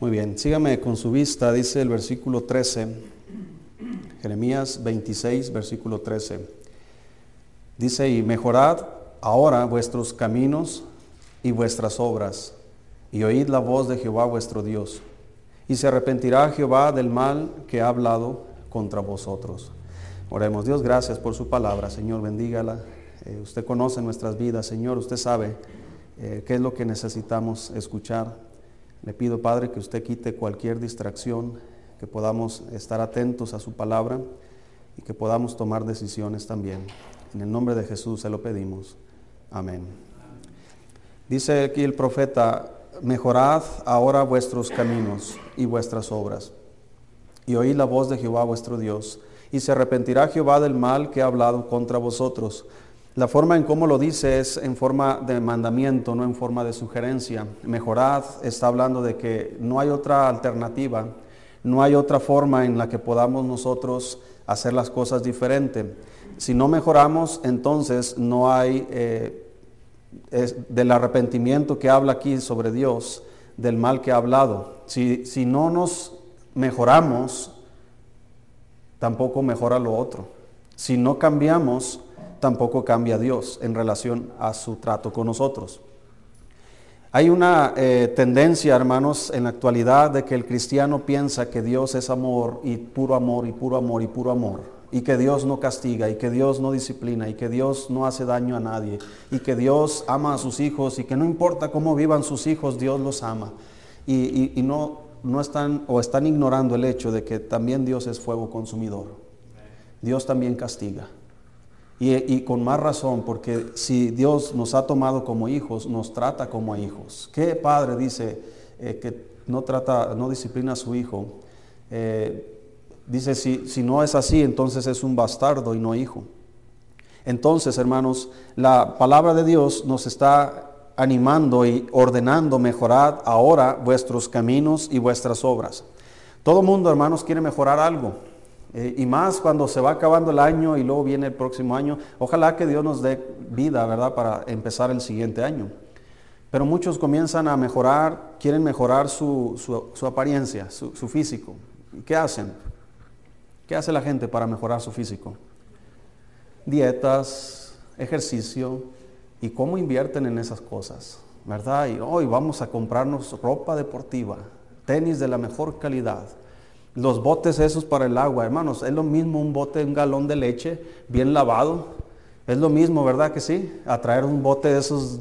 Muy bien, sígame con su vista, dice el versículo 13, Jeremías 26, versículo 13. Dice, y mejorad ahora vuestros caminos y vuestras obras, y oíd la voz de Jehová vuestro Dios, y se arrepentirá Jehová del mal que ha hablado contra vosotros. Oremos, Dios, gracias por su palabra, Señor, bendígala. Eh, usted conoce nuestras vidas, Señor, usted sabe eh, qué es lo que necesitamos escuchar. Le pido, Padre, que usted quite cualquier distracción, que podamos estar atentos a su palabra y que podamos tomar decisiones también. En el nombre de Jesús se lo pedimos. Amén. Dice aquí el profeta, mejorad ahora vuestros caminos y vuestras obras, y oíd la voz de Jehová vuestro Dios, y se arrepentirá Jehová del mal que ha hablado contra vosotros la forma en cómo lo dice es en forma de mandamiento, no en forma de sugerencia. Mejorad está hablando de que no hay otra alternativa, no hay otra forma en la que podamos nosotros hacer las cosas diferente. Si no mejoramos, entonces no hay eh, del arrepentimiento que habla aquí sobre Dios, del mal que ha hablado. Si, si no nos mejoramos, tampoco mejora lo otro. Si no cambiamos, tampoco cambia Dios en relación a su trato con nosotros. Hay una eh, tendencia, hermanos, en la actualidad de que el cristiano piensa que Dios es amor y puro amor y puro amor y puro amor, y que Dios no castiga y que Dios no disciplina y que Dios no hace daño a nadie y que Dios ama a sus hijos y que no importa cómo vivan sus hijos, Dios los ama. Y, y no, no están o están ignorando el hecho de que también Dios es fuego consumidor. Dios también castiga. Y, con más razón, porque si Dios nos ha tomado como hijos, nos trata como hijos. ¿Qué padre dice eh, que no trata, no disciplina a su hijo? Eh, dice, si, si no es así, entonces es un bastardo y no hijo. Entonces, hermanos, la palabra de Dios nos está animando y ordenando mejorar ahora vuestros caminos y vuestras obras. Todo mundo, hermanos, quiere mejorar algo. Eh, y más cuando se va acabando el año y luego viene el próximo año. Ojalá que Dios nos dé vida, ¿verdad?, para empezar el siguiente año. Pero muchos comienzan a mejorar, quieren mejorar su, apariencia, su, su físico. ¿Y qué hacen? ¿Qué hace la gente para mejorar su físico? Dietas, ejercicio y cómo invierten en esas cosas, ¿verdad? Y hoy vamos a comprarnos ropa deportiva, tenis de la mejor calidad los botes esos para el agua, hermanos, es lo mismo un bote, un galón de leche bien lavado. Es lo mismo, ¿verdad que sí? A traer un bote de esos,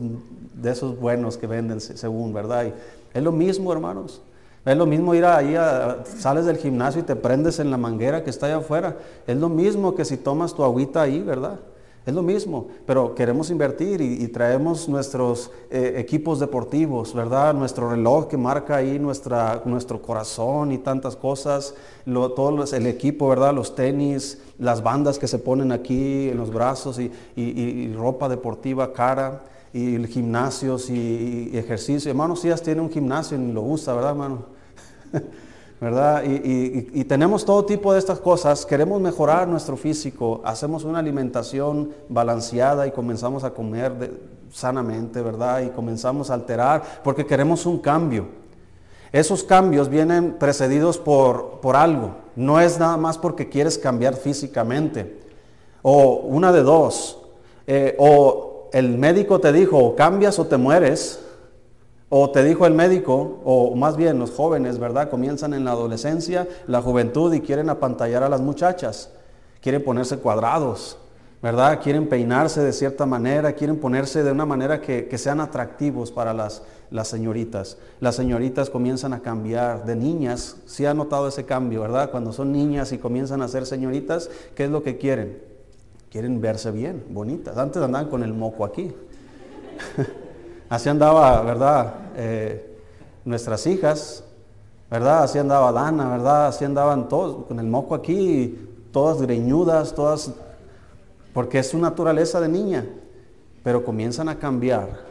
de esos buenos que venden según, ¿verdad? es lo mismo, hermanos. Es lo mismo ir ahí, a, sales del gimnasio y te prendes en la manguera que está allá afuera. Es lo mismo que si tomas tu agüita ahí, ¿verdad? Es lo mismo, pero queremos invertir y, traemos nuestros eh, equipos deportivos, ¿verdad? Nuestro reloj que marca ahí nuestra, nuestro corazón y tantas cosas, todo el equipo, ¿verdad? Los tenis, las bandas que se ponen aquí en los brazos y, ropa deportiva cara y gimnasios y, ejercicio. Hermano Sías tiene un gimnasio y lo usa, ¿verdad, hermano? ¿verdad? Y, tenemos todo tipo de estas cosas, queremos mejorar nuestro físico, hacemos una alimentación balanceada y comenzamos a comer sanamente, ¿verdad? Y comenzamos a alterar porque queremos un cambio. Esos cambios vienen precedidos por, por algo, no es nada más porque quieres cambiar físicamente, o una de dos, eh, o el médico te dijo, cambias o te mueres, o te dijo el médico, o más bien los jóvenes, ¿verdad? Comienzan en la adolescencia, la juventud y quieren apantallar a las muchachas. Quieren ponerse cuadrados, ¿verdad? Quieren peinarse de cierta manera, quieren ponerse de una manera que, sean atractivos para las, las señoritas. Las señoritas comienzan a cambiar de niñas, si ha notado ese cambio, ¿verdad? Cuando son niñas y comienzan a ser señoritas, ¿qué es lo que quieren? Quieren verse bien, bonitas. Antes andaban con el moco aquí. Así andaba, ¿verdad? Eh, nuestras hijas, ¿verdad? Así andaba Dana, ¿verdad? Así andaban todos, con el moco aquí, todas greñudas, todas, porque es su naturaleza de niña, pero comienzan a cambiar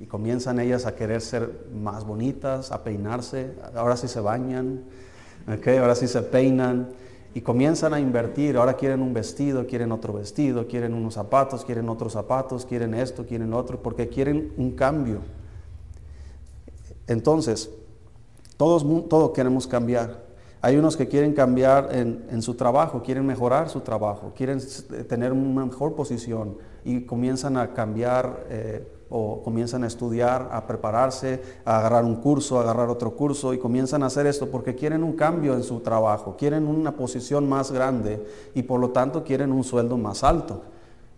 y comienzan ellas a querer ser más bonitas, a peinarse, ahora sí se bañan, ¿okay? ahora sí se peinan y comienzan a invertir, ahora quieren un vestido, quieren otro vestido, quieren unos zapatos, quieren otros zapatos, quieren esto, quieren otro, porque quieren un cambio. Entonces, Todos, queremos cambiar. Hay unos que quieren cambiar en, su trabajo, quieren mejorar su trabajo, quieren tener una mejor posición y comienzan a cambiar eh, o comienzan a estudiar, a prepararse, a agarrar un curso, a agarrar otro curso y comienzan a hacer esto porque quieren un cambio en su trabajo, quieren una posición más grande y por lo tanto quieren un sueldo más alto.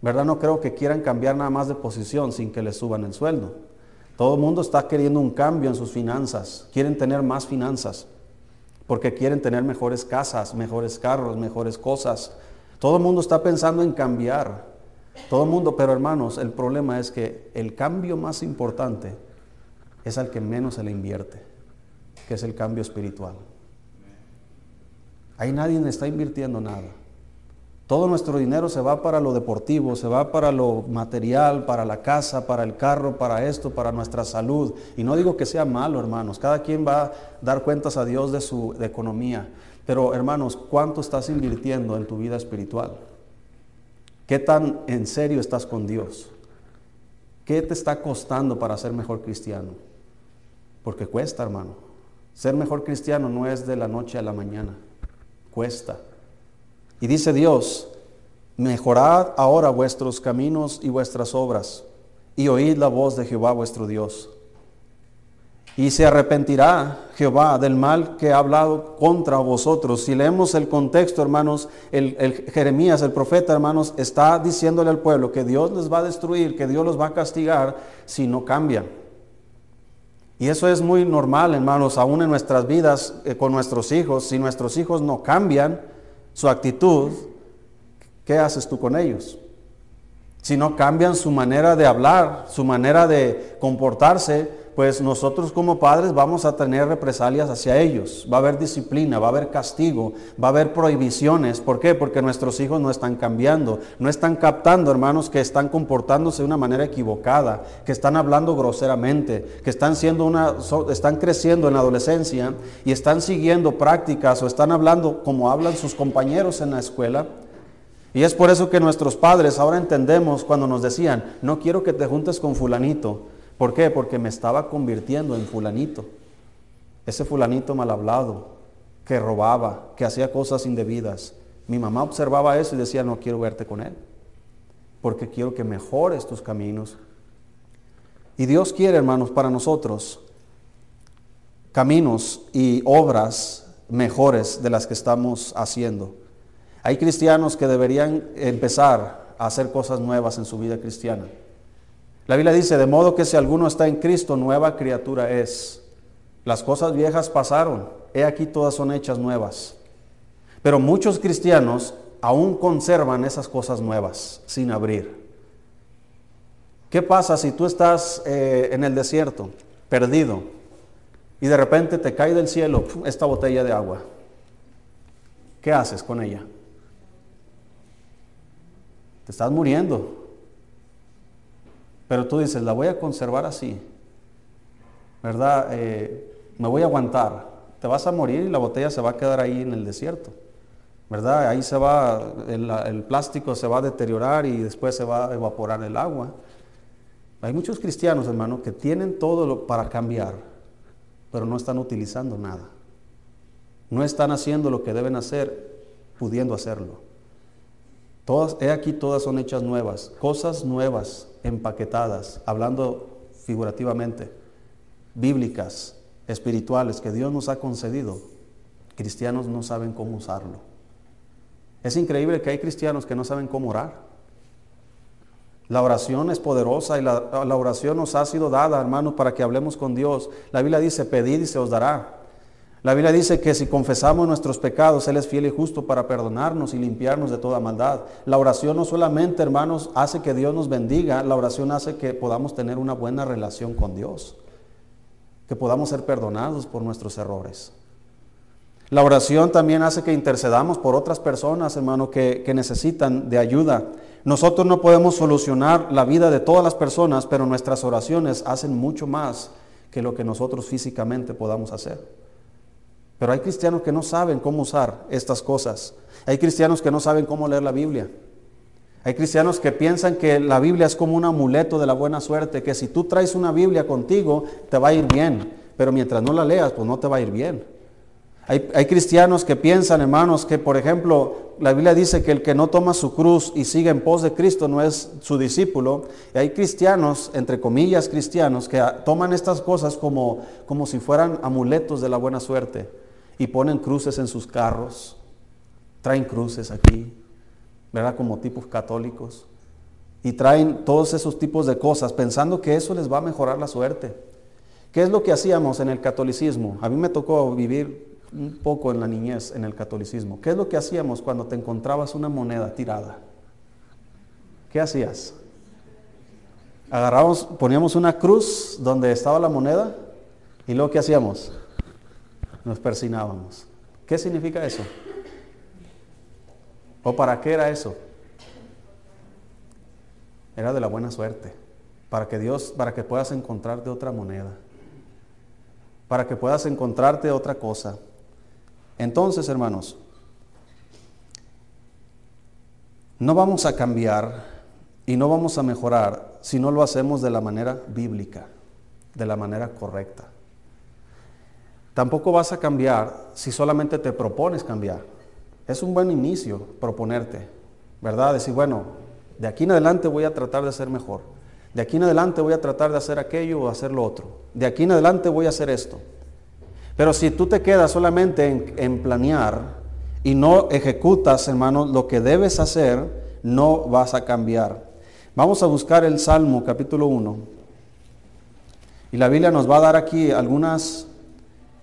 ¿Verdad? No creo que quieran cambiar nada más de posición sin que les suban el sueldo. Todo el mundo está queriendo un cambio en sus finanzas, quieren tener más finanzas porque quieren tener mejores casas, mejores carros, mejores cosas. Todo el mundo está pensando en cambiar. Todo el mundo, pero hermanos, el problema es que el cambio más importante es al que menos se le invierte, que es el cambio espiritual. Ahí nadie está invirtiendo nada. Todo nuestro dinero se va para lo deportivo, se va para lo material, para la casa, para el carro, para esto, para nuestra salud. Y no digo que sea malo, hermanos. Cada quien va a dar cuentas a Dios de su economía. Pero, hermanos, ¿cuánto estás invirtiendo en tu vida espiritual? ¿Qué tan en serio estás con Dios? ¿Qué te está costando para ser mejor cristiano? Porque cuesta, hermano. Ser mejor cristiano no es de la noche a la mañana. Cuesta. Y dice Dios, mejorad ahora vuestros caminos y vuestras obras, y oíd la voz de Jehová vuestro Dios. Y se arrepentirá Jehová del mal que ha hablado contra vosotros. Si leemos el contexto, hermanos, el, Jeremías, el profeta, hermanos, está diciéndole al pueblo que Dios les va a destruir, que Dios los va a castigar si no cambian. Y eso es muy normal, hermanos, aún en nuestras vidas eh, con nuestros hijos. Si nuestros hijos no cambian, su actitud, ¿qué haces tú con ellos? Si no cambian su manera de hablar, su manera de comportarse, pues nosotros como padres vamos a tener represalias hacia ellos. Va a haber disciplina, va a haber castigo, va a haber prohibiciones. ¿Por qué? Porque nuestros hijos no están cambiando, no están captando, hermanos, que están comportándose de una manera equivocada, que están hablando groseramente, que están siendo una están creciendo en la adolescencia y están siguiendo prácticas o están hablando como hablan sus compañeros en la escuela. Y es por eso que nuestros padres ahora entendemos cuando nos decían, "No quiero que te juntes con fulanito." ¿Por qué? Porque me estaba convirtiendo en fulanito. Ese fulanito mal hablado, que robaba, que hacía cosas indebidas. Mi mamá observaba eso y decía, no quiero verte con él, porque quiero que mejores tus caminos. Y Dios quiere, hermanos, para nosotros caminos y obras mejores de las que estamos haciendo. Hay cristianos que deberían empezar a hacer cosas nuevas en su vida cristiana. La Biblia dice, de modo que si alguno está en Cristo, nueva criatura es. Las cosas viejas pasaron, he aquí todas son hechas nuevas. Pero muchos cristianos aún conservan esas cosas nuevas sin abrir. ¿Qué pasa si tú estás eh, en el desierto, perdido, y de repente te cae del cielo esta botella de agua? ¿Qué haces con ella? Te estás muriendo. Pero tú dices, la voy a conservar así, ¿verdad? Eh, me voy a aguantar. Te vas a morir y la botella se va a quedar ahí en el desierto, ¿verdad? Ahí se va, el, el plástico se va a deteriorar y después se va a evaporar el agua. Hay muchos cristianos, hermano, que tienen todo para cambiar, pero no están utilizando nada. No están haciendo lo que deben hacer, pudiendo hacerlo. Todas, he aquí todas son hechas nuevas, cosas nuevas, empaquetadas, hablando figurativamente, bíblicas, espirituales que Dios nos ha concedido. Cristianos no saben cómo usarlo. Es increíble que hay cristianos que no saben cómo orar. La oración es poderosa y la, la oración nos ha sido dada, hermanos, para que hablemos con Dios. La Biblia dice, pedid y se os dará. La Biblia dice que si confesamos nuestros pecados, Él es fiel y justo para perdonarnos y limpiarnos de toda maldad. La oración no solamente, hermanos, hace que Dios nos bendiga, la oración hace que podamos tener una buena relación con Dios, que podamos ser perdonados por nuestros errores. La oración también hace que intercedamos por otras personas, hermano, que, que necesitan de ayuda. Nosotros no podemos solucionar la vida de todas las personas, pero nuestras oraciones hacen mucho más que lo que nosotros físicamente podamos hacer. Pero hay cristianos que no saben cómo usar estas cosas. Hay cristianos que no saben cómo leer la Biblia. Hay cristianos que piensan que la Biblia es como un amuleto de la buena suerte, que si tú traes una Biblia contigo te va a ir bien. pero mientras no la leas, pues no te va a ir bien. Hay, hay, cristianos que piensan, hermanos, que por ejemplo, la Biblia dice que el que no toma su cruz y sigue en pos de Cristo no es su discípulo. Y hay cristianos, entre comillas cristianos, que toman estas cosas como, como si fueran amuletos de la buena suerte y ponen cruces en sus carros, traen cruces aquí, ¿verdad? Como tipos católicos. Y traen todos esos tipos de cosas pensando que eso les va a mejorar la suerte. ¿Qué es lo que hacíamos en el catolicismo? A mí me tocó vivir un poco en la niñez, en el catolicismo. ¿Qué es lo que hacíamos cuando te encontrabas una moneda tirada? ¿Qué hacías? Agarramos, poníamos una cruz donde estaba la moneda y luego ¿qué hacíamos? Nos persinábamos. ¿Qué significa eso? ¿O para qué era eso? Era de la buena suerte, para que Dios, para que puedas encontrarte otra moneda, para que puedas encontrarte otra cosa. Entonces, hermanos, no vamos a cambiar y no vamos a mejorar si no lo hacemos de la manera bíblica, de la manera correcta. Tampoco vas a cambiar si solamente te propones cambiar. Es un buen inicio proponerte, ¿verdad? Decir, bueno, de aquí en adelante voy a tratar de ser mejor. De aquí en adelante voy a tratar de hacer aquello o hacer lo otro. De aquí en adelante voy a hacer esto. Pero si tú te quedas solamente en, planear y no ejecutas, hermano, lo que debes hacer, no vas a cambiar. Vamos a buscar el Salmo capítulo 1. Y la Biblia nos va a dar aquí algunas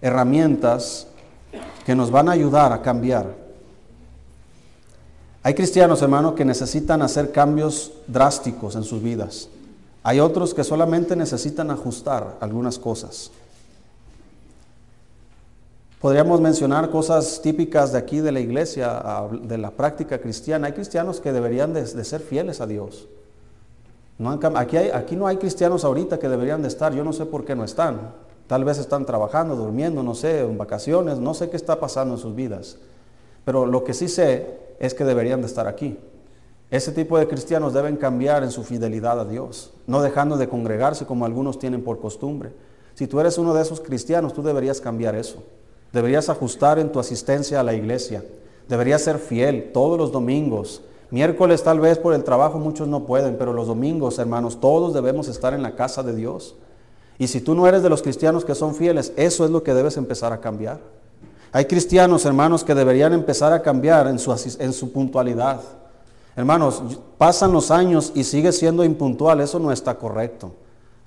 herramientas que nos van a ayudar a cambiar. Hay cristianos, hermano, que necesitan hacer cambios drásticos en sus vidas. Hay otros que solamente necesitan ajustar algunas cosas. Podríamos mencionar cosas típicas de aquí de la iglesia, de la práctica cristiana. Hay cristianos que deberían de, ser fieles a Dios. Aquí, aquí no hay cristianos ahorita que deberían de estar. Yo no sé por qué no están. Tal vez están trabajando, durmiendo, no sé, en vacaciones. No sé qué está pasando en sus vidas. Pero lo que sí sé es que deberían de estar aquí. Ese tipo de cristianos deben cambiar en su fidelidad a Dios, no dejando de congregarse como algunos tienen por costumbre. Si tú eres uno de esos cristianos, tú deberías cambiar eso. Deberías ajustar en tu asistencia a la iglesia. Deberías ser fiel todos los domingos. Miércoles tal vez por el trabajo muchos no pueden, pero los domingos, hermanos, todos debemos estar en la casa de Dios. Y si tú no eres de los cristianos que son fieles, eso es lo que debes empezar a cambiar. Hay cristianos, hermanos, que deberían empezar a cambiar en su, puntualidad. Hermanos, pasan los años y sigue siendo impuntual, eso no está correcto.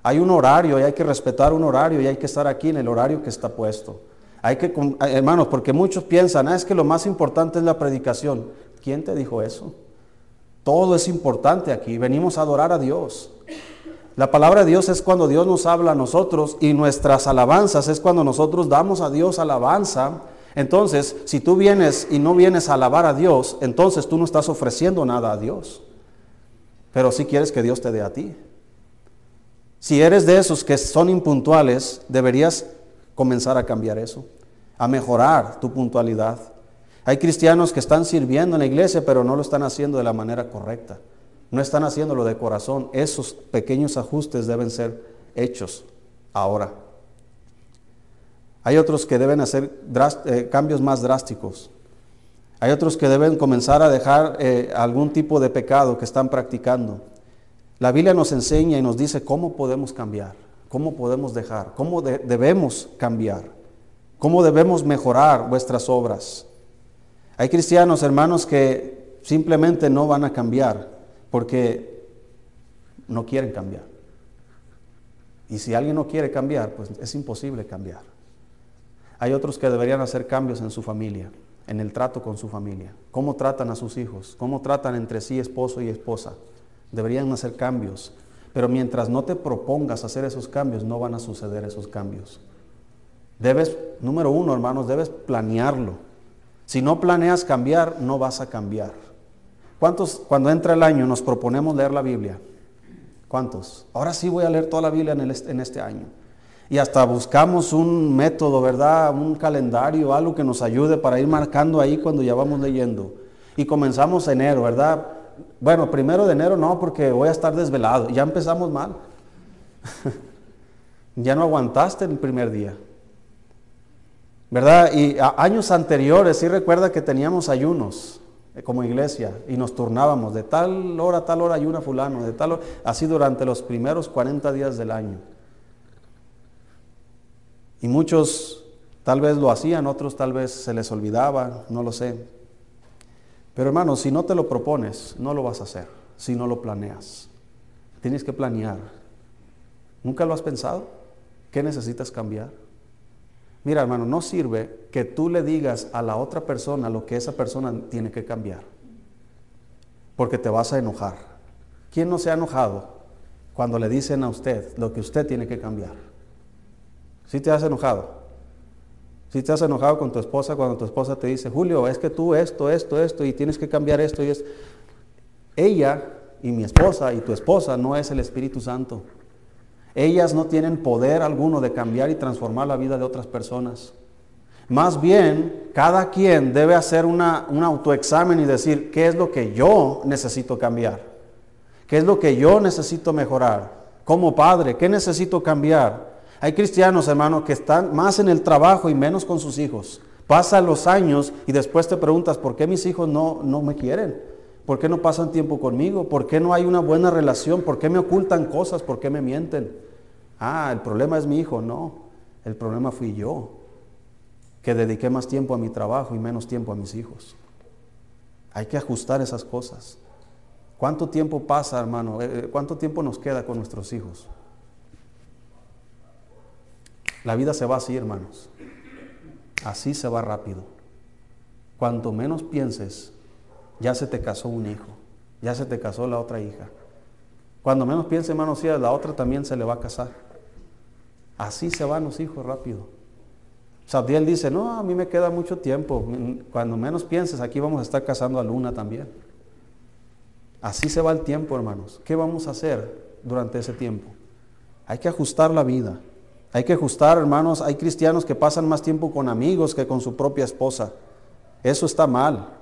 Hay un horario y hay que respetar un horario y hay que estar aquí en el horario que está puesto. Hay que, hermanos, porque muchos piensan, ah, es que lo más importante es la predicación. ¿Quién te dijo eso? Todo es importante aquí. Venimos a adorar a Dios. La palabra de Dios es cuando Dios nos habla a nosotros y nuestras alabanzas es cuando nosotros damos a Dios alabanza. Entonces, si tú vienes y no vienes a alabar a Dios, entonces tú no estás ofreciendo nada a Dios. Pero si quieres que Dios te dé a ti. Si eres de esos que son impuntuales, deberías comenzar a cambiar eso, a mejorar tu puntualidad. Hay cristianos que están sirviendo en la iglesia, pero no lo están haciendo de la manera correcta. No están haciéndolo de corazón. Esos pequeños ajustes deben ser hechos ahora. Hay otros que deben hacer eh, cambios más drásticos. Hay otros que deben comenzar a dejar eh, algún tipo de pecado que están practicando. La Biblia nos enseña y nos dice cómo podemos cambiar. ¿Cómo podemos dejar? ¿Cómo debemos cambiar? ¿Cómo debemos mejorar vuestras obras? Hay cristianos, hermanos, que simplemente no van a cambiar porque no quieren cambiar. Y si alguien no quiere cambiar, pues es imposible cambiar. Hay otros que deberían hacer cambios en su familia, en el trato con su familia. ¿Cómo tratan a sus hijos? ¿Cómo tratan entre sí esposo y esposa? Deberían hacer cambios pero mientras no te propongas hacer esos cambios, no van a suceder esos cambios. Debes, número uno, hermanos, debes planearlo. Si no planeas cambiar, no vas a cambiar. ¿Cuántos, cuando entra el año, nos proponemos leer la Biblia? ¿Cuántos? Ahora sí voy a leer toda la Biblia en, este año. Y hasta buscamos un método, ¿verdad? Un calendario, algo que nos ayude para ir marcando ahí cuando ya vamos leyendo. Y comenzamos enero, ¿verdad? Bueno, primero de enero no, porque voy a estar desvelado. Ya empezamos mal. Ya no aguantaste el primer día. ¿Verdad? Y años anteriores, sí recuerda que teníamos ayunos como iglesia y nos turnábamos de tal hora a tal hora ayuna fulano, de tal hora, así durante los primeros 40 días del año. Y muchos tal vez lo hacían, otros tal vez se les olvidaba, no lo sé. Pero hermano, si no te lo propones, no lo vas a hacer, si no lo planeas. Tienes que planear. ¿Nunca lo has pensado? ¿Qué necesitas cambiar? Mira, hermano, no sirve que tú le digas a la otra persona lo que esa persona tiene que cambiar, porque te vas a enojar. ¿Quién no se ha enojado cuando le dicen a usted lo que usted tiene que cambiar? ¿Sí te has enojado? ¿Sí te has enojado con tu esposa cuando tu esposa te dice, Julio, es que tú esto, esto, esto, y tienes que cambiar esto y es Ella y mi esposa y tu esposa no es el Espíritu Santo. Ellas no tienen poder alguno de cambiar y transformar la vida de otras personas. Más bien, cada quien debe hacer una, un autoexamen y decir, ¿qué es lo que yo necesito cambiar? ¿Qué es lo que yo necesito mejorar? Como padre, ¿qué necesito cambiar? Hay cristianos, hermanos, que están más en el trabajo y menos con sus hijos. Pasan los años y después te preguntas, ¿por qué mis hijos no, no me quieren? ¿Por qué no pasan tiempo conmigo? ¿Por qué no hay una buena relación? ¿Por qué me ocultan cosas? ¿Por qué me mienten? Ah, el problema es mi hijo. No, el problema fui yo, que dediqué más tiempo a mi trabajo y menos tiempo a mis hijos. Hay que ajustar esas cosas. ¿Cuánto tiempo pasa, hermano? Eh, eh, ¿Cuánto tiempo nos queda con nuestros hijos? La vida se va así, hermanos. Así se va rápido. Cuanto menos pienses, ya se te casó un hijo, ya se te casó la otra hija. Cuando menos piense, hermano, si la otra también se le va a casar. Así se van los hijos rápido. Sabdiel dice, no, a mí me queda mucho tiempo. Cuando menos pienses, aquí vamos a estar casando a Luna también. Así se va el tiempo, hermanos. ¿Qué vamos a hacer durante ese tiempo? Hay que ajustar la vida. Hay que ajustar, hermanos. Hay cristianos que pasan más tiempo con amigos que con su propia esposa. Eso está mal.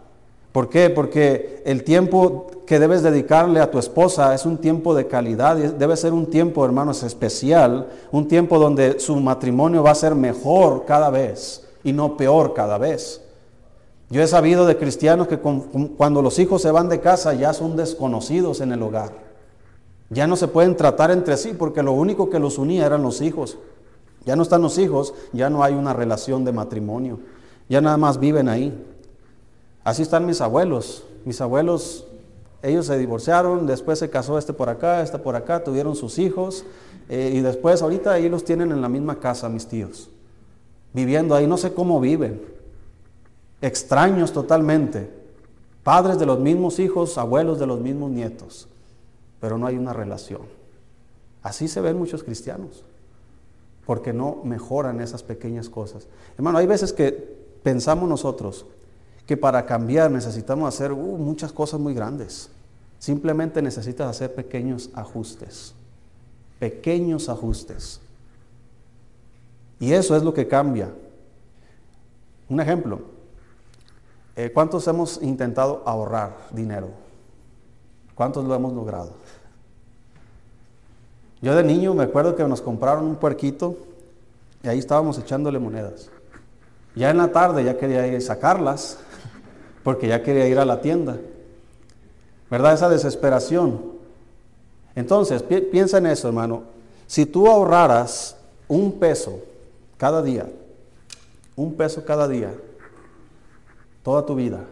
¿Por qué? Porque el tiempo que debes dedicarle a tu esposa es un tiempo de calidad, debe ser un tiempo, hermanos, especial, un tiempo donde su matrimonio va a ser mejor cada vez y no peor cada vez. Yo he sabido de cristianos que cuando los hijos se van de casa ya son desconocidos en el hogar. Ya no se pueden tratar entre sí porque lo único que los unía eran los hijos. Ya no están los hijos, ya no hay una relación de matrimonio. Ya nada más viven ahí. Así están mis abuelos. Mis abuelos, ellos se divorciaron, después se casó este por acá, este por acá, tuvieron sus hijos eh, y después ahorita ahí los tienen en la misma casa mis tíos, viviendo ahí, no sé cómo viven, extraños totalmente, padres de los mismos hijos, abuelos de los mismos nietos, pero no hay una relación. Así se ven muchos cristianos, porque no mejoran esas pequeñas cosas. Hermano, hay veces que pensamos nosotros, que para cambiar necesitamos hacer uh, muchas cosas muy grandes. Simplemente necesitas hacer pequeños ajustes. Pequeños ajustes. Y eso es lo que cambia. Un ejemplo. Eh, ¿Cuántos hemos intentado ahorrar dinero? ¿Cuántos lo hemos logrado? Yo de niño me acuerdo que nos compraron un puerquito y ahí estábamos echándole monedas. Ya en la tarde ya quería ir a sacarlas porque ya quería ir a la tienda. ¿Verdad? Esa desesperación. Entonces, piensa en eso, hermano. Si tú ahorraras un peso cada día, un peso cada día, toda tu vida,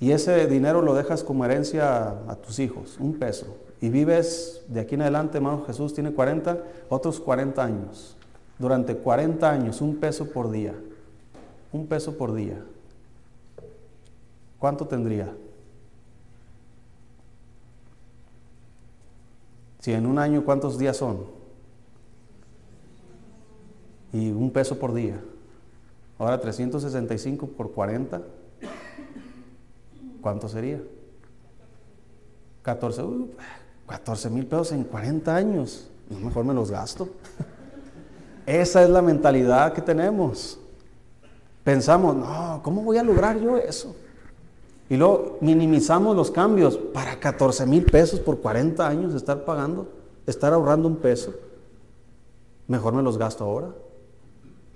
y ese dinero lo dejas como herencia a, tus hijos, un peso, y vives de aquí en adelante, hermano, Jesús tiene 40, otros 40 años. Durante 40 años, un peso por día, un peso por día. ¿Cuánto tendría? Si en un año, ¿cuántos días son? Y un peso por día. Ahora 365 por 40. ¿Cuánto sería? 14, 14 mil pesos en 40 años. mejor me los gasto. Esa es la mentalidad que tenemos. Pensamos, no, ¿cómo voy a lograr yo eso? Y luego minimizamos los cambios para 14 mil pesos por 40 años estar pagando, estar ahorrando un peso. Mejor me los gasto ahora.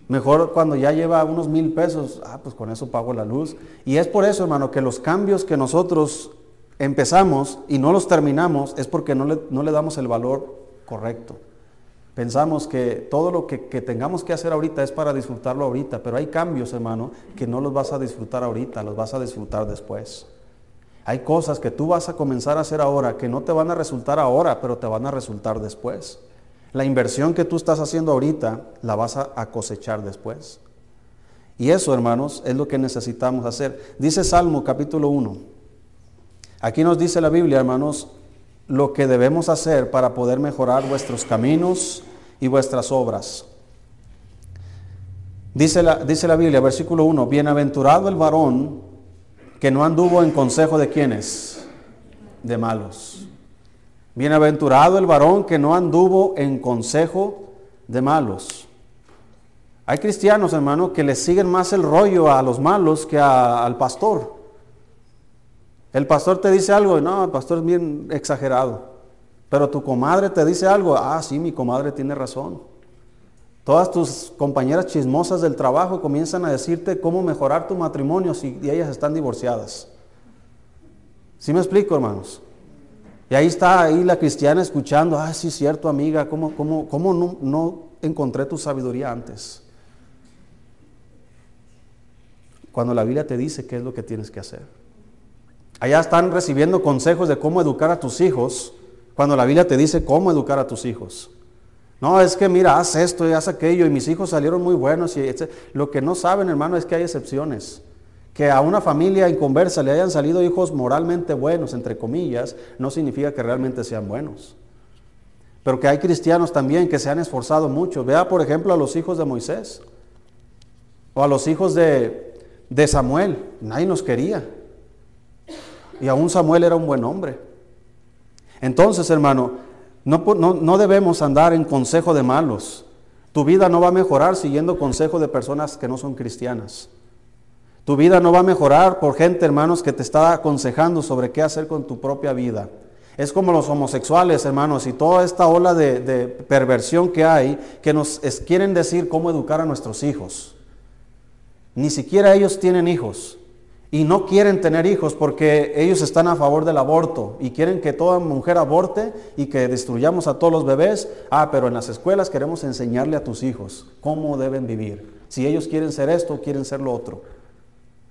Mejor cuando ya lleva unos mil pesos, ah, pues con eso pago la luz. Y es por eso, hermano, que los cambios que nosotros empezamos y no los terminamos es porque no le, no le damos el valor correcto. Pensamos que todo lo que, tengamos que hacer ahorita es para disfrutarlo ahorita, pero hay cambios, hermano, que no los vas a disfrutar ahorita, los vas a disfrutar después. Hay cosas que tú vas a comenzar a hacer ahora que no te van a resultar ahora, pero te van a resultar después. La inversión que tú estás haciendo ahorita la vas a, cosechar después. Y eso, hermanos, es lo que necesitamos hacer. Dice Salmo capítulo 1. Aquí nos dice la Biblia, hermanos, lo que debemos hacer para poder mejorar vuestros caminos y vuestras obras. Dice la, dice la Biblia, versículo 1, bienaventurado el varón que no anduvo en consejo de quienes, de malos. Bienaventurado el varón que no anduvo en consejo de malos. Hay cristianos, hermano, que le siguen más el rollo a los malos que al pastor. El pastor te dice algo, no, el pastor es bien exagerado. Pero tu comadre te dice algo, ah, sí, mi comadre tiene razón. Todas tus compañeras chismosas del trabajo comienzan a decirte cómo mejorar tu matrimonio si ellas están divorciadas. ¿Sí me explico, hermanos? Y ahí está ahí la cristiana escuchando, ah, sí, cierto, amiga, ¿cómo, cómo, cómo no, no encontré tu sabiduría antes? Cuando la Biblia te dice qué es lo que tienes que hacer. Allá están recibiendo consejos de cómo educar a tus hijos, cuando la Biblia te dice cómo educar a tus hijos. No, es que mira, haz esto y haz aquello, y mis hijos salieron muy buenos. Y lo que no saben, hermano, es que hay excepciones. Que a una familia inconversa le hayan salido hijos moralmente buenos, entre comillas, no significa que realmente sean buenos. Pero que hay cristianos también que se han esforzado mucho. Vea, por ejemplo, a los hijos de Moisés o a los hijos de, de Samuel. Nadie nos quería. Y aún Samuel era un buen hombre. Entonces, hermano, no, no, debemos andar en consejo de malos. Tu vida no va a mejorar siguiendo consejo de personas que no son cristianas. Tu vida no va a mejorar por gente, hermanos, que te está aconsejando sobre qué hacer con tu propia vida. Es como los homosexuales, hermanos, y toda esta ola de, de perversión que hay, que nos quieren decir cómo educar a nuestros hijos. Ni siquiera ellos tienen hijos y no quieren tener hijos porque ellos están a favor del aborto y quieren que toda mujer aborte y que destruyamos a todos los bebés. Ah, pero en las escuelas queremos enseñarle a tus hijos cómo deben vivir. Si ellos quieren ser esto, quieren ser lo otro.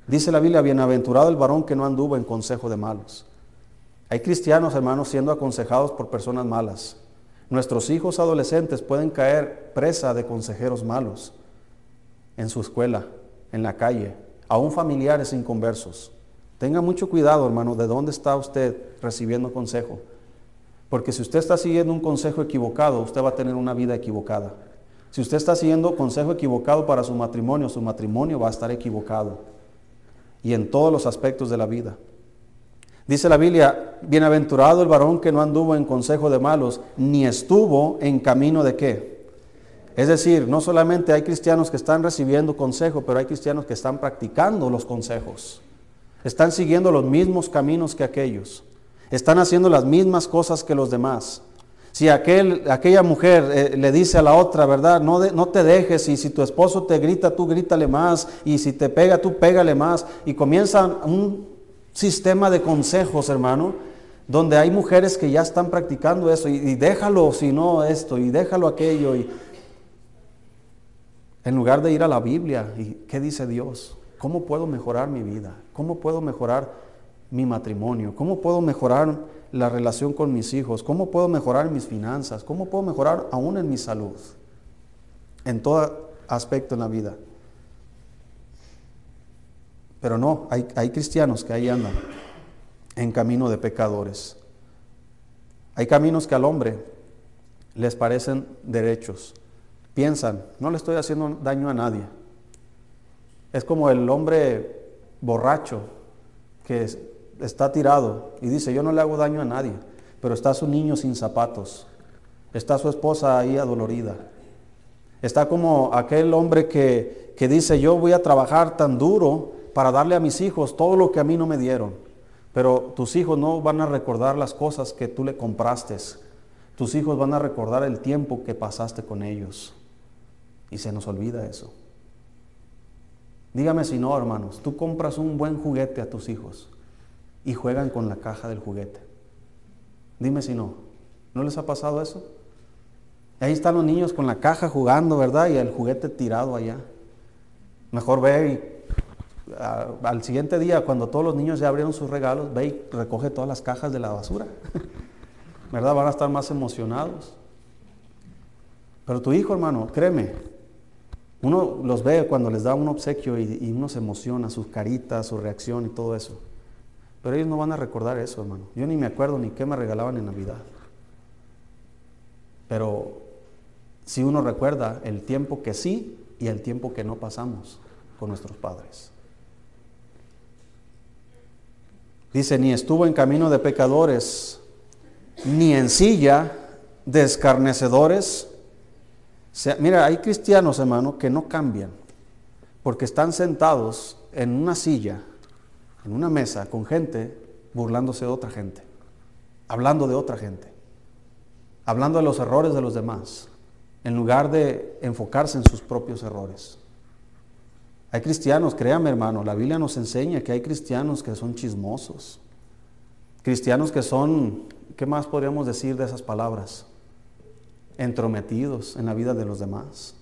Dice la Biblia, bienaventurado el varón que no anduvo en consejo de malos. Hay cristianos, hermanos, siendo aconsejados por personas malas. Nuestros hijos adolescentes pueden caer presa de consejeros malos en su escuela, en la calle, aún familiares inconversos. Tenga mucho cuidado, hermano, de dónde está usted recibiendo consejo. Porque si usted está siguiendo un consejo equivocado, usted va a tener una vida equivocada. Si usted está siguiendo consejo equivocado para su matrimonio, su matrimonio va a estar equivocado. Y en todos los aspectos de la vida. Dice la Biblia, bienaventurado el varón que no anduvo en consejo de malos, ni estuvo en camino de qué? Es decir, no solamente hay cristianos que están recibiendo consejo, pero hay cristianos que están practicando los consejos. Están siguiendo los mismos caminos que aquellos. Están haciendo las mismas cosas que los demás. Si aquel, aquella mujer eh, le dice a la otra, ¿verdad? No, no te dejes y si tu esposo te grita, tú grítale más y si te pega, tú pégale más. Y comienza un sistema de consejos, hermano, donde hay mujeres que ya están practicando eso y, y déjalo si no esto y déjalo aquello. Y, en lugar de ir a la Biblia y qué dice Dios, ¿cómo puedo mejorar mi vida? ¿Cómo puedo mejorar mi matrimonio? ¿Cómo puedo mejorar la relación con mis hijos? ¿Cómo puedo mejorar mis finanzas? ¿Cómo puedo mejorar aún en mi salud? En todo aspecto en la vida. Pero no, hay, hay cristianos que ahí andan en camino de pecadores. Hay caminos que al hombre les parecen derechos, piensan, no le estoy haciendo daño a nadie. Es como el hombre borracho que está tirado y dice, yo no le hago daño a nadie, pero está su niño sin zapatos, está su esposa ahí adolorida. Está como aquel hombre que, que dice, yo voy a trabajar tan duro para darle a mis hijos todo lo que a mí no me dieron, pero tus hijos no van a recordar las cosas que tú le compraste, Tus hijos van a recordar el tiempo que pasaste con ellos. Y se nos olvida eso. Dígame si no, hermanos, tú compras un buen juguete a tus hijos y juegan con la caja del juguete. Dime si no. ¿No les ha pasado eso? Ahí están los niños con la caja jugando, ¿verdad? Y el juguete tirado allá. Mejor ve y al siguiente día, cuando todos los niños ya abrieron sus regalos, ve y recoge todas las cajas de la basura. ¿Verdad? Van a estar más emocionados. Pero tu hijo, hermano, créeme, uno los ve cuando les da un obsequio y, uno se emociona, sus caritas, su reacción y todo eso. Pero ellos no van a recordar eso, hermano. Yo ni me acuerdo ni qué me regalaban en Navidad. Pero si uno recuerda el tiempo que sí y el tiempo que no pasamos con nuestros padres. Dice, ni estuvo en camino de pecadores, ni en silla de escarnecedores. Mira, hay cristianos, hermano, que no cambian, porque están sentados en una silla, en una mesa, con gente burlándose de otra gente, hablando de otra gente, hablando de los errores de los demás, en lugar de enfocarse en sus propios errores. Hay cristianos, créame hermano, la Biblia nos enseña que hay cristianos que son chismosos, cristianos que son, ¿qué más podríamos decir de esas palabras? Entrometidos en la vida de los demás.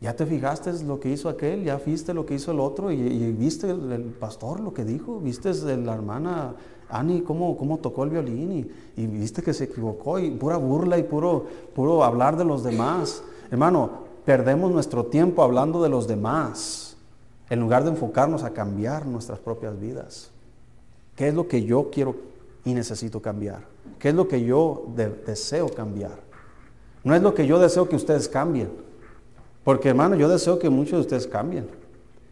¿Ya te fijaste lo que hizo aquel? ¿Ya viste lo que hizo el otro? ¿Y, viste el, pastor lo que dijo? ¿Viste la hermana Ani cómo, cómo tocó el violín? Y, y, viste que se equivocó y pura burla y puro, puro hablar de los demás. Hermano, perdemos nuestro tiempo hablando de los demás en lugar de enfocarnos a cambiar nuestras propias vidas. ¿Qué es lo que yo quiero y necesito cambiar? ¿Qué es lo que yo deseo cambiar? No es lo que yo deseo que ustedes cambien. Porque hermano, yo deseo que muchos de ustedes cambien.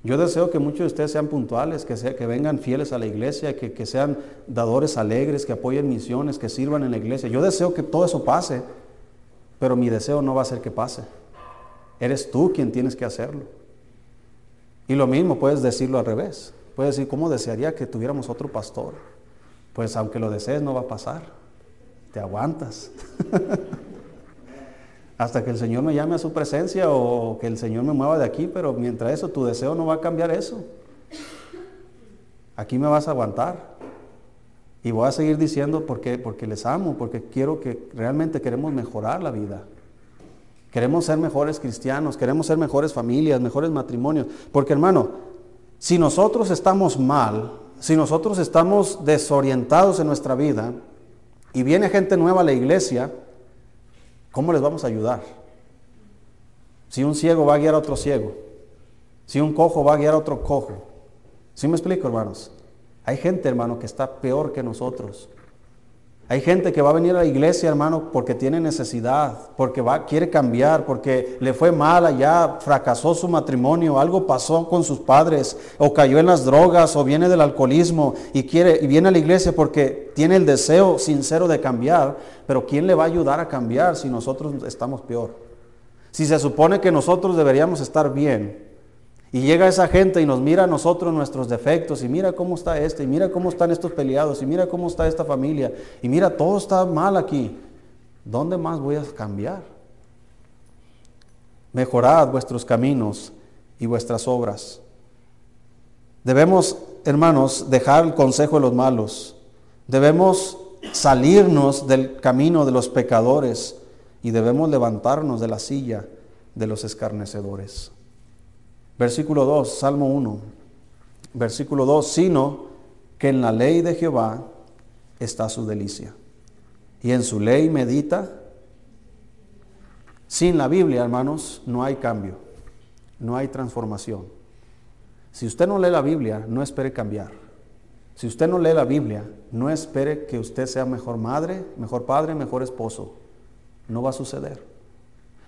Yo deseo que muchos de ustedes sean puntuales, que, sea, que vengan fieles a la iglesia, que, que sean dadores alegres, que apoyen misiones, que sirvan en la iglesia. Yo deseo que todo eso pase, pero mi deseo no va a ser que pase. Eres tú quien tienes que hacerlo. Y lo mismo puedes decirlo al revés. Puedes decir, ¿cómo desearía que tuviéramos otro pastor? Pues aunque lo desees no va a pasar. Te aguantas. hasta que el Señor me llame a su presencia o que el Señor me mueva de aquí, pero mientras eso, tu deseo no va a cambiar eso. Aquí me vas a aguantar. Y voy a seguir diciendo porque, porque les amo, porque quiero que realmente queremos mejorar la vida. Queremos ser mejores cristianos, queremos ser mejores familias, mejores matrimonios. Porque hermano, si nosotros estamos mal, si nosotros estamos desorientados en nuestra vida y viene gente nueva a la iglesia, ¿Cómo les vamos a ayudar? Si un ciego va a guiar a otro ciego, si un cojo va a guiar a otro cojo. ¿Sí me explico, hermanos? Hay gente, hermano, que está peor que nosotros. Hay gente que va a venir a la iglesia, hermano, porque tiene necesidad, porque quiere cambiar, porque le fue mal allá, fracasó su matrimonio, algo pasó con sus padres, o cayó en las drogas, o viene del alcoholismo y quiere y viene a la iglesia porque tiene el deseo sincero de cambiar. Pero ¿quién le va a ayudar a cambiar si nosotros estamos peor? Si se supone que nosotros deberíamos estar bien, y llega esa gente y nos mira a nosotros nuestros defectos y mira cómo está este, y mira cómo están estos peleados, y mira cómo está esta familia, y mira, todo está mal aquí. ¿Dónde más voy a cambiar? Mejorad vuestros caminos y vuestras obras. Debemos, hermanos, dejar el consejo de los malos. Debemos salirnos del camino de los pecadores y debemos levantarnos de la silla de los escarnecedores. Versículo 2, Salmo 1. Versículo 2, sino que en la ley de Jehová está su delicia. Y en su ley medita. Sin la Biblia, hermanos, no hay cambio, no hay transformación. Si usted no lee la Biblia, no espere cambiar. Si usted no lee la Biblia, no espere que usted sea mejor madre, mejor padre, mejor esposo. No va a suceder.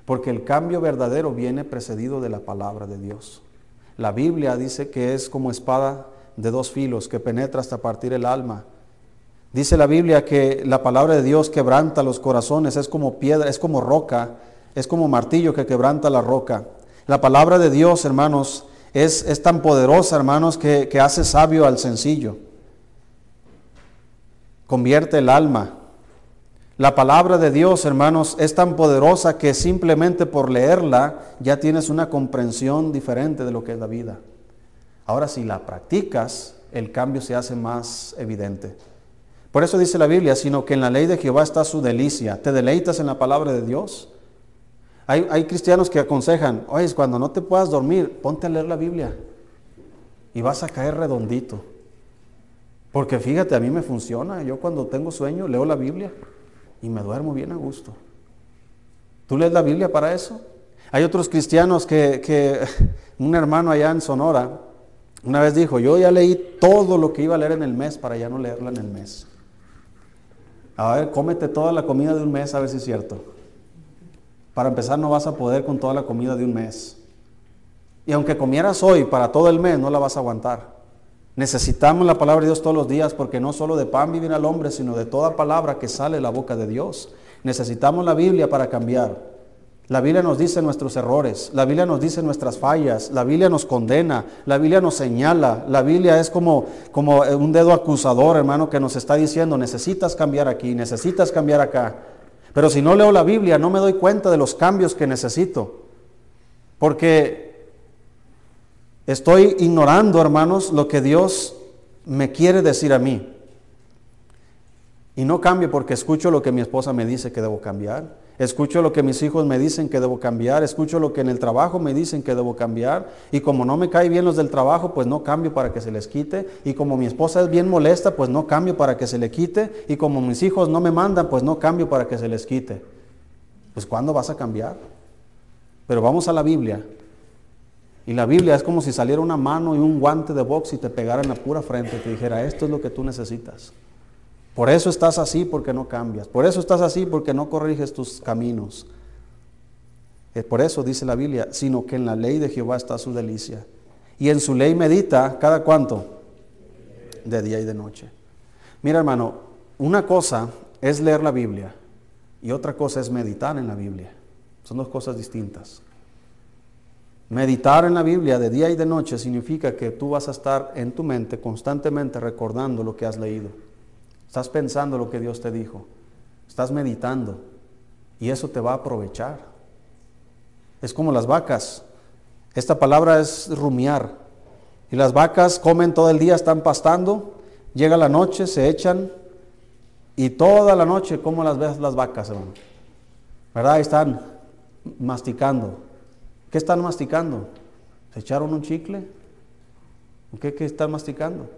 Porque el cambio verdadero viene precedido de la palabra de Dios. La Biblia dice que es como espada de dos filos que penetra hasta partir el alma. Dice la Biblia que la palabra de Dios quebranta los corazones, es como piedra, es como roca, es como martillo que quebranta la roca. La palabra de Dios, hermanos, es, es tan poderosa, hermanos, que, que hace sabio al sencillo. Convierte el alma. La palabra de Dios, hermanos, es tan poderosa que simplemente por leerla ya tienes una comprensión diferente de lo que es la vida. Ahora, si la practicas, el cambio se hace más evidente. Por eso dice la Biblia, sino que en la ley de Jehová está su delicia. ¿Te deleitas en la palabra de Dios? Hay, hay cristianos que aconsejan, oye, cuando no te puedas dormir, ponte a leer la Biblia y vas a caer redondito. Porque fíjate, a mí me funciona. Yo cuando tengo sueño leo la Biblia y me duermo bien a gusto. ¿Tú lees la Biblia para eso? Hay otros cristianos que, un hermano allá en Sonora, una vez dijo, yo ya leí todo lo que iba a leer en el mes para ya no leerla en el mes. A ver, cómete toda la comida de un mes a ver si es cierto. Para empezar no vas a poder con toda la comida de un mes. Y aunque comieras hoy para todo el mes, no la vas a aguantar. Necesitamos la palabra de Dios todos los días porque no solo de pan vive el hombre, sino de toda palabra que sale de la boca de Dios. Necesitamos la Biblia para cambiar. La Biblia nos dice nuestros errores, la Biblia nos dice nuestras fallas, la Biblia nos condena, la Biblia nos señala, la Biblia es como, como un dedo acusador, hermano, que nos está diciendo, necesitas cambiar aquí, necesitas cambiar acá. Pero si no leo la Biblia, no me doy cuenta de los cambios que necesito. Porque Estoy ignorando, hermanos, lo que Dios me quiere decir a mí. Y no cambio porque escucho lo que mi esposa me dice que debo cambiar. Escucho lo que mis hijos me dicen que debo cambiar. Escucho lo que en el trabajo me dicen que debo cambiar. Y como no me cae bien los del trabajo, pues no cambio para que se les quite. Y como mi esposa es bien molesta, pues no cambio para que se le quite. Y como mis hijos no me mandan, pues no cambio para que se les quite. Pues ¿cuándo vas a cambiar? Pero vamos a la Biblia y la Biblia es como si saliera una mano y un guante de box y te pegara en la pura frente y te dijera, esto es lo que tú necesitas. Por eso estás así porque no cambias. Por eso estás así porque no corriges tus caminos. Por eso dice la Biblia, sino que en la ley de Jehová está su delicia. Y en su ley medita cada cuánto? De día y de noche. Mira hermano, una cosa es leer la Biblia y otra cosa es meditar en la Biblia. Son dos cosas distintas. Meditar en la Biblia de día y de noche significa que tú vas a estar en tu mente constantemente recordando lo que has leído. Estás pensando lo que Dios te dijo. Estás meditando. Y eso te va a aprovechar. Es como las vacas. Esta palabra es rumiar. Y las vacas comen todo el día, están pastando. Llega la noche, se echan. Y toda la noche, ¿cómo las ves las vacas, hermano? ¿Verdad? Están masticando ¿Qué están masticando? ¿Se echaron un chicle? ¿Qué, qué están masticando?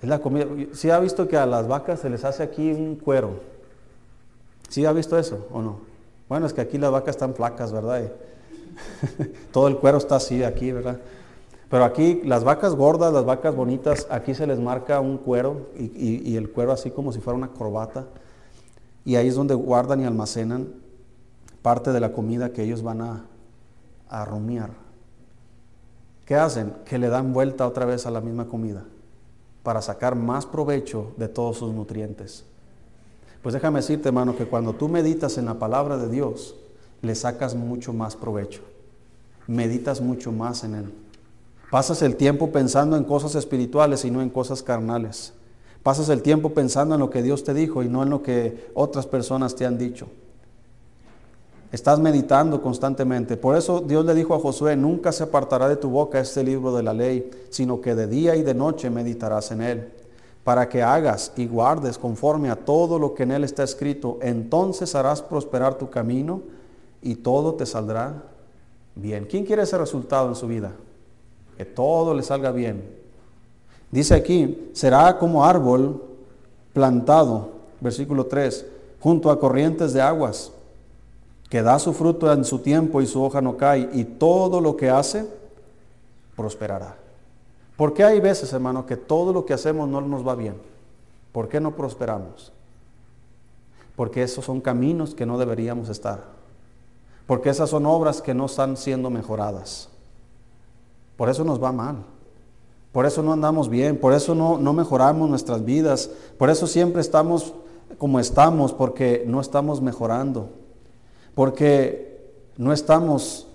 Es la comida. ¿Sí ha visto que a las vacas se les hace aquí un cuero? ¿Sí ha visto eso o no? Bueno, es que aquí las vacas están flacas, ¿verdad? Todo el cuero está así aquí, ¿verdad? Pero aquí las vacas gordas, las vacas bonitas, aquí se les marca un cuero y, y el cuero así como si fuera una corbata. Y ahí es donde guardan y almacenan parte de la comida que ellos van a, a rumiar. ¿Qué hacen? Que le dan vuelta otra vez a la misma comida para sacar más provecho de todos sus nutrientes. Pues déjame decirte, hermano, que cuando tú meditas en la palabra de Dios, le sacas mucho más provecho. Meditas mucho más en Él. Pasas el tiempo pensando en cosas espirituales y no en cosas carnales. Pasas el tiempo pensando en lo que Dios te dijo y no en lo que otras personas te han dicho. Estás meditando constantemente. Por eso Dios le dijo a Josué, nunca se apartará de tu boca este libro de la ley, sino que de día y de noche meditarás en él, para que hagas y guardes conforme a todo lo que en él está escrito. Entonces harás prosperar tu camino y todo te saldrá bien. ¿Quién quiere ese resultado en su vida? Que todo le salga bien. Dice aquí, será como árbol plantado, versículo 3, junto a corrientes de aguas que da su fruto en su tiempo y su hoja no cae, y todo lo que hace prosperará. ¿Por qué hay veces, hermano, que todo lo que hacemos no nos va bien? ¿Por qué no prosperamos? Porque esos son caminos que no deberíamos estar. Porque esas son obras que no están siendo mejoradas. Por eso nos va mal. Por eso no andamos bien. Por eso no, no mejoramos nuestras vidas. Por eso siempre estamos como estamos, porque no estamos mejorando porque no estamos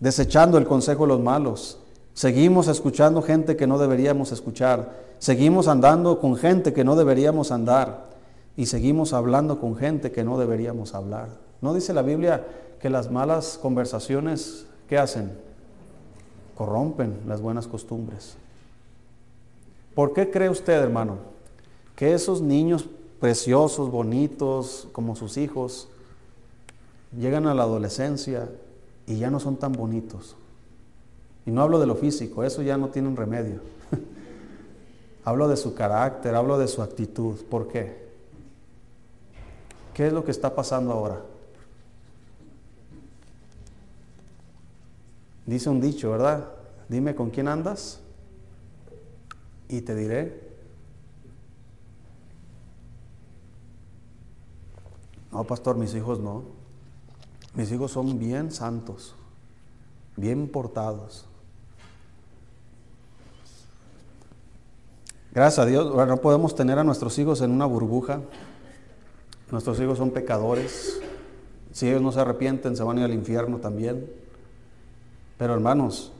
desechando el consejo de los malos. Seguimos escuchando gente que no deberíamos escuchar. Seguimos andando con gente que no deberíamos andar. y seguimos hablando con gente que no deberíamos hablar. ¿No dice la Biblia que las malas conversaciones, ¿qué hacen? Corrompen las buenas costumbres. ¿Por qué cree usted, hermano, que esos niños preciosos, bonitos, como sus hijos, llegan a la adolescencia y ya no son tan bonitos? Y no hablo de lo físico, eso ya no tiene un remedio. hablo de su carácter, hablo de su actitud. ¿Por qué? ¿Qué es lo que está pasando ahora? Dice un dicho, ¿verdad? Dime con quién andas y te diré. No, pastor, mis hijos no. Mis hijos son bien santos, bien portados. Gracias a Dios, no podemos tener a nuestros hijos en una burbuja. Nuestros hijos son pecadores. Si ellos no se arrepienten, se van a ir al infierno también. Pero hermanos,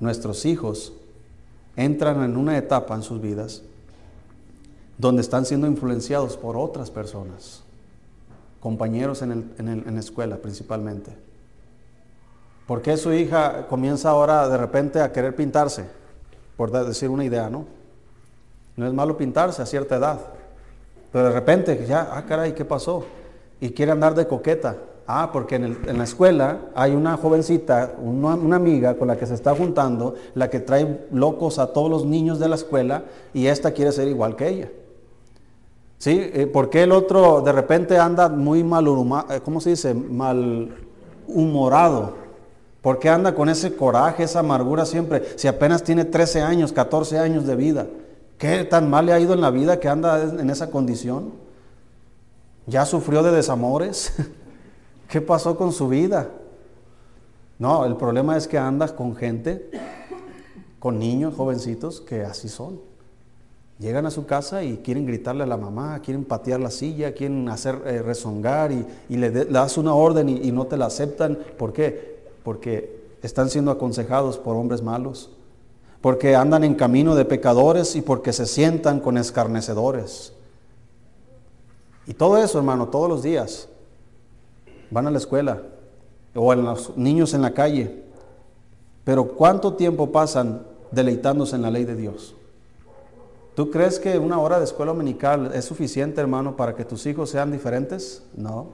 nuestros hijos entran en una etapa en sus vidas donde están siendo influenciados por otras personas, compañeros en, en la escuela principalmente. ¿Por qué su hija comienza ahora de repente a querer pintarse? Por decir una idea, ¿no? No es malo pintarse a cierta edad. Pero de repente, ya, ah, caray, ¿qué pasó? Y quiere andar de coqueta. Ah, porque en, la escuela hay una jovencita, una, amiga con la que se está juntando, la que trae locos a todos los niños de la escuela y esta quiere ser igual que ella. ¿Sí? Eh, porque el otro de repente anda muy mal, eh, ¿cómo se dice? Mal humorado. porque anda con ese coraje, esa amargura siempre? Si apenas tiene 13 años, 14 años de vida. ¿Qué tan mal le ha ido en la vida que anda en esa condición? ¿Ya sufrió de desamores? ¿Qué pasó con su vida? No, el problema es que anda con gente, con niños, jovencitos, que así son. Llegan a su casa y quieren gritarle a la mamá, quieren patear la silla, quieren hacer eh, rezongar y, le, das una orden y no te la aceptan. ¿Por qué? Porque están siendo aconsejados por hombres malos porque andan en camino de pecadores y porque se sientan con escarnecedores. Y todo eso, hermano, todos los días. Van a la escuela o a los niños en la calle. Pero ¿cuánto tiempo pasan deleitándose en la ley de Dios? ¿Tú crees que una hora de escuela dominical es suficiente, hermano, para que tus hijos sean diferentes? No.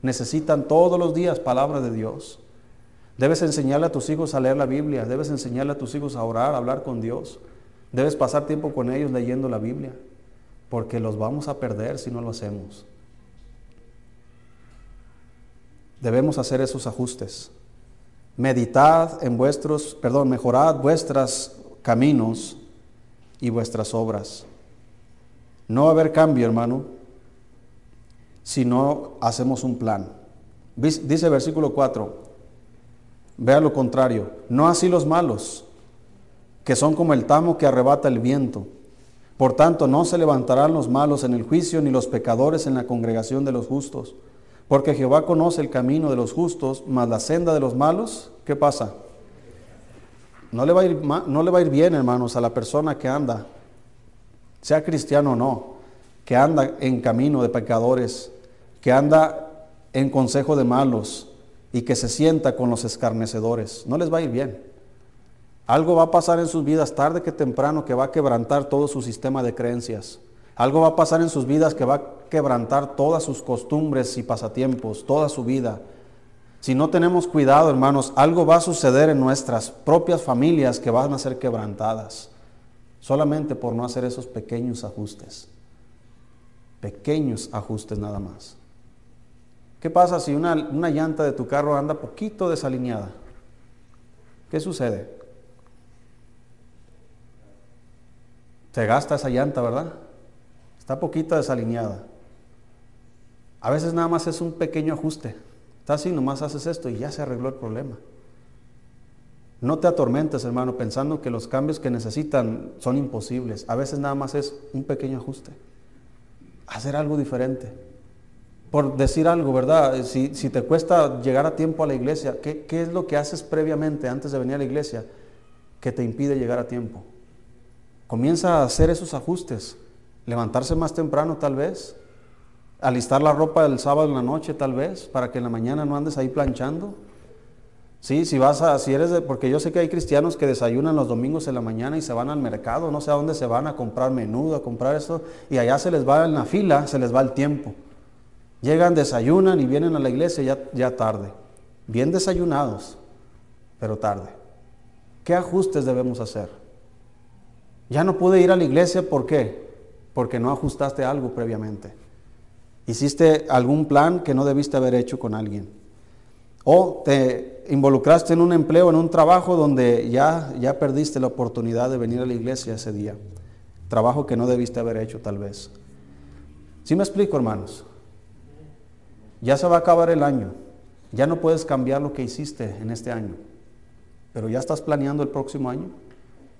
Necesitan todos los días palabra de Dios. Debes enseñarle a tus hijos a leer la Biblia, debes enseñarle a tus hijos a orar, a hablar con Dios. Debes pasar tiempo con ellos leyendo la Biblia, porque los vamos a perder si no lo hacemos. Debemos hacer esos ajustes. Meditad en vuestros, perdón, mejorad vuestros caminos y vuestras obras. No va a haber cambio, hermano, si no hacemos un plan. Dice versículo 4, Vea lo contrario, no así los malos, que son como el tamo que arrebata el viento. Por tanto, no se levantarán los malos en el juicio, ni los pecadores en la congregación de los justos. Porque Jehová conoce el camino de los justos, mas la senda de los malos, ¿qué pasa? No le va a ir, no le va a ir bien, hermanos, a la persona que anda, sea cristiano o no, que anda en camino de pecadores, que anda en consejo de malos, y que se sienta con los escarnecedores. No les va a ir bien. Algo va a pasar en sus vidas tarde que temprano que va a quebrantar todo su sistema de creencias. Algo va a pasar en sus vidas que va a quebrantar todas sus costumbres y pasatiempos, toda su vida. Si no tenemos cuidado, hermanos, algo va a suceder en nuestras propias familias que van a ser quebrantadas, solamente por no hacer esos pequeños ajustes. Pequeños ajustes nada más. ¿Qué pasa si una, llanta de tu carro anda poquito desalineada? ¿Qué sucede? Se gasta esa llanta, ¿verdad? Está poquito desalineada. A veces nada más es un pequeño ajuste. Está así, nomás haces esto y ya se arregló el problema. No te atormentes, hermano, pensando que los cambios que necesitan son imposibles. A veces nada más es un pequeño ajuste. Hacer algo diferente por decir algo, ¿verdad? Si, te cuesta llegar a tiempo a la iglesia, ¿qué, es lo que haces previamente antes de venir a la iglesia que te impide llegar a tiempo? Comienza a hacer esos ajustes, levantarse más temprano tal vez, alistar la ropa del sábado en la noche tal vez, para que en la mañana no andes ahí planchando. Sí, si vas a, si eres de, porque yo sé que hay cristianos que desayunan los domingos en la mañana y se van al mercado, no sé a dónde se van a comprar menudo, a comprar esto, y allá se les va en la fila, se les va el tiempo. Llegan, desayunan y vienen a la iglesia ya, ya tarde. Bien desayunados, pero tarde. ¿Qué ajustes debemos hacer? Ya no pude ir a la iglesia, ¿por qué? Porque no ajustaste algo previamente. Hiciste algún plan que no debiste haber hecho con alguien. O te involucraste en un empleo, en un trabajo donde ya, ya perdiste la oportunidad de venir a la iglesia ese día. Trabajo que no debiste haber hecho tal vez. ¿Sí me explico, hermanos? Ya se va a acabar el año. Ya no puedes cambiar lo que hiciste en este año. Pero ya estás planeando el próximo año.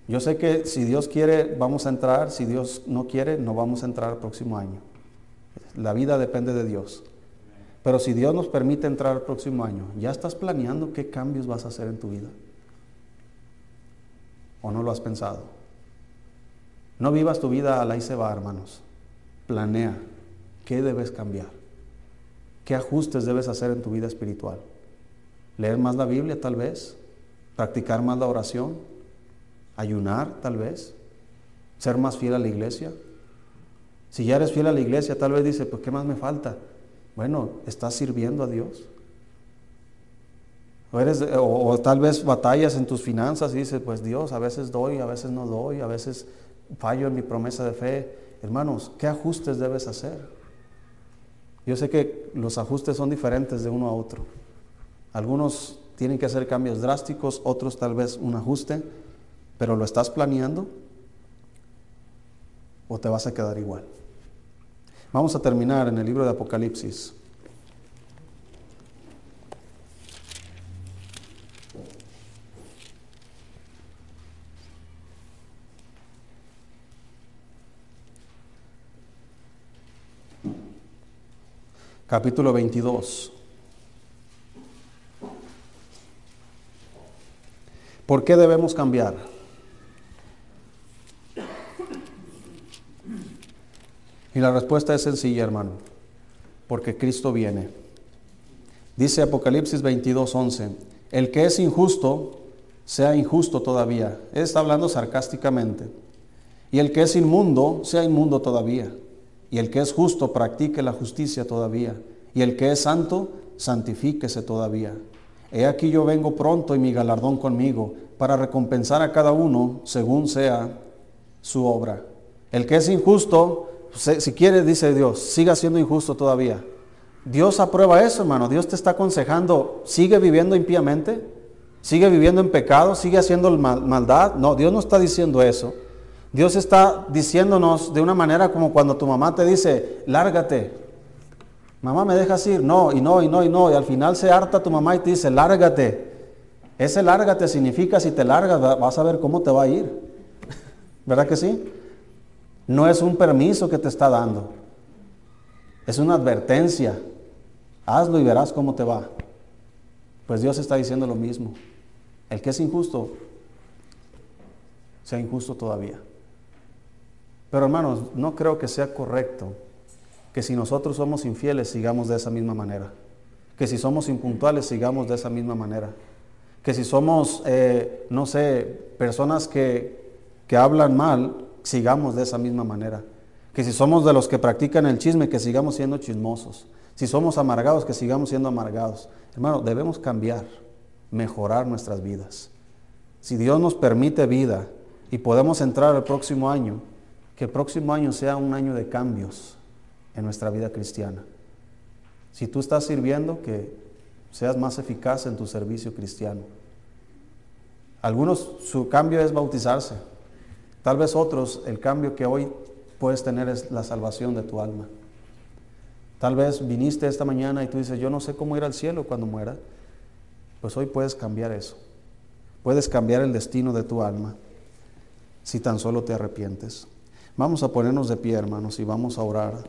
Yo sé que si Dios quiere, vamos a entrar. Si Dios no quiere, no vamos a entrar el próximo año. La vida depende de Dios. Pero si Dios nos permite entrar el próximo año, ¿ya estás planeando qué cambios vas a hacer en tu vida? ¿O no lo has pensado? No vivas tu vida a la y se va, hermanos. Planea qué debes cambiar. ¿Qué ajustes debes hacer en tu vida espiritual? ¿Leer más la Biblia tal vez? ¿Practicar más la oración? ¿Ayunar tal vez? ¿Ser más fiel a la iglesia? Si ya eres fiel a la iglesia, tal vez dice, pues ¿qué más me falta? Bueno, estás sirviendo a Dios. O, eres, o, tal vez batallas en tus finanzas y dices, pues Dios, a veces doy, a veces no doy, a veces fallo en mi promesa de fe. Hermanos, ¿qué ajustes debes hacer? Yo sé que los ajustes son diferentes de uno a otro. Algunos tienen que hacer cambios drásticos, otros tal vez un ajuste, pero ¿lo estás planeando? ¿O te vas a quedar igual? Vamos a terminar en el libro de Apocalipsis. Capítulo 22. ¿Por qué debemos cambiar? Y la respuesta es sencilla, hermano, porque Cristo viene. Dice Apocalipsis 22, 11, el que es injusto, sea injusto todavía. Él está hablando sarcásticamente. Y el que es inmundo, sea inmundo todavía. Y el que es justo, practique la justicia todavía. Y el que es santo, santifíquese todavía. He aquí yo vengo pronto y mi galardón conmigo, para recompensar a cada uno según sea su obra. El que es injusto, si quiere, dice Dios, siga siendo injusto todavía. Dios aprueba eso, hermano. Dios te está aconsejando, sigue viviendo impíamente, sigue viviendo en pecado, sigue haciendo maldad. No, Dios no está diciendo eso. Dios está diciéndonos de una manera como cuando tu mamá te dice, lárgate. Mamá, ¿me dejas ir? No, y no, y no, y no. Y al final se harta tu mamá y te dice, lárgate. Ese lárgate significa si te largas vas a ver cómo te va a ir. ¿Verdad que sí? No es un permiso que te está dando. Es una advertencia. Hazlo y verás cómo te va. Pues Dios está diciendo lo mismo. El que es injusto, sea injusto todavía. Pero hermanos, no creo que sea correcto que si nosotros somos infieles sigamos de esa misma manera. Que si somos impuntuales sigamos de esa misma manera. Que si somos, eh, no sé, personas que, que hablan mal, sigamos de esa misma manera. Que si somos de los que practican el chisme, que sigamos siendo chismosos. Si somos amargados, que sigamos siendo amargados. Hermano, debemos cambiar, mejorar nuestras vidas. Si Dios nos permite vida y podemos entrar el próximo año, que el próximo año sea un año de cambios en nuestra vida cristiana. Si tú estás sirviendo, que seas más eficaz en tu servicio cristiano. Algunos, su cambio es bautizarse. Tal vez otros, el cambio que hoy puedes tener es la salvación de tu alma. Tal vez viniste esta mañana y tú dices, yo no sé cómo ir al cielo cuando muera. Pues hoy puedes cambiar eso. Puedes cambiar el destino de tu alma si tan solo te arrepientes. Vamos a ponernos de pie, hermanos, y vamos a orar.